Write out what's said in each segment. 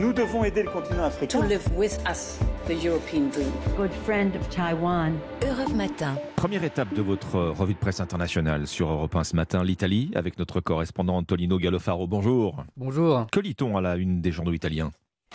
Nous devons aider le continent africain. To live with us, the European dream. Good friend of Taiwan. Europe Matin. Première étape de votre revue de presse internationale sur Europe 1 ce matin, l'Italie, avec notre correspondant Antonino Gallofaro. Bonjour. Bonjour. Que lit-on à la une des journaux italiens?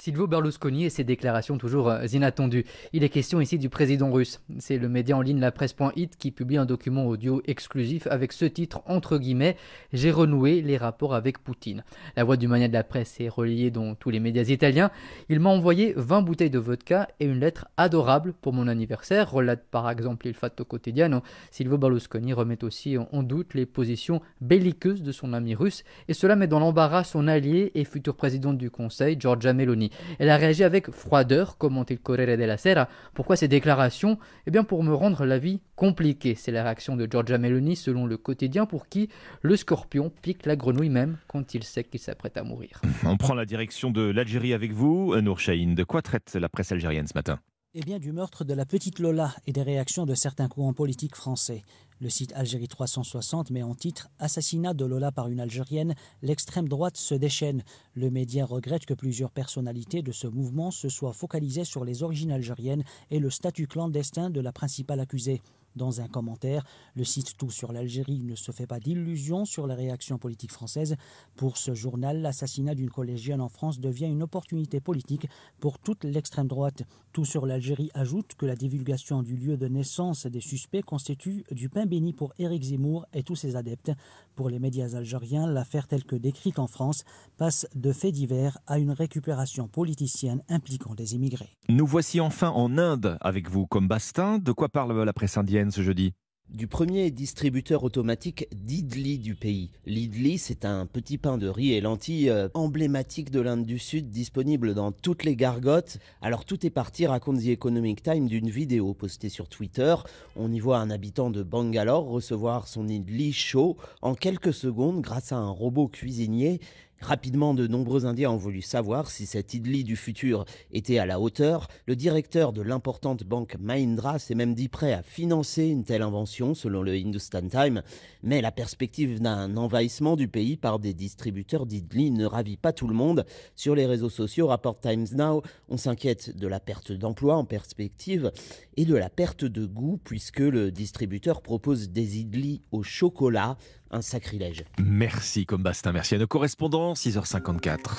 Silvio Berlusconi et ses déclarations toujours euh, inattendues. Il est question ici du président russe. C'est le média en ligne La Presse.it qui publie un document audio exclusif avec ce titre entre guillemets J'ai renoué les rapports avec Poutine. La voix du mania de la presse est reliée dans tous les médias italiens. Il m'a envoyé 20 bouteilles de vodka et une lettre adorable pour mon anniversaire, relate par exemple Il Fatto Quotidiano. Silvio Berlusconi remet aussi en doute les positions belliqueuses de son ami russe et cela met dans l'embarras son allié et futur président du Conseil, Giorgia Meloni. Elle a réagi avec froideur, commente il Corriere della Sera. Pourquoi ces déclarations? Eh bien pour me rendre la vie compliquée. C'est la réaction de Giorgia Meloni selon le quotidien pour qui le scorpion pique la grenouille même quand il sait qu'il s'apprête à mourir. On prend la direction de l'Algérie avec vous, Nour Chahine. De quoi traite la presse algérienne ce matin? Eh bien, du meurtre de la petite Lola et des réactions de certains courants politiques français. Le site Algérie 360 met en titre Assassinat de Lola par une Algérienne, l'extrême droite se déchaîne. Le média regrette que plusieurs personnalités de ce mouvement se soient focalisées sur les origines algériennes et le statut clandestin de la principale accusée. Dans un commentaire, le site Tout sur l'Algérie ne se fait pas d'illusions sur la réaction politique française. Pour ce journal, l'assassinat d'une collégienne en France devient une opportunité politique pour toute l'extrême droite. Tout sur l'Algérie ajoute que la divulgation du lieu de naissance des suspects constitue du pain béni pour Éric Zemmour et tous ses adeptes. Pour les médias algériens, l'affaire telle que décrite en France passe de faits divers à une récupération politicienne impliquant des immigrés. Nous voici enfin en Inde avec vous comme Bastin. De quoi parle la presse indienne ce jeudi? Du premier distributeur automatique d'Idli du pays. L'Idli, c'est un petit pain de riz et lentilles euh, emblématique de l'Inde du Sud, disponible dans toutes les gargotes. Alors tout est parti, raconte The Economic Time, d'une vidéo postée sur Twitter. On y voit un habitant de Bangalore recevoir son Idli chaud en quelques secondes grâce à un robot cuisinier. Rapidement, de nombreux Indiens ont voulu savoir si cet idli du futur était à la hauteur. Le directeur de l'importante banque Mahindra s'est même dit prêt à financer une telle invention, selon le Hindustan Times. Mais la perspective d'un envahissement du pays par des distributeurs d'idli ne ravit pas tout le monde. Sur les réseaux sociaux, rapporte Times Now, on s'inquiète de la perte d'emploi en perspective et de la perte de goût, puisque le distributeur propose des idlis au chocolat sacrilège. Merci Combastin, merci à nos correspondants, 6h54.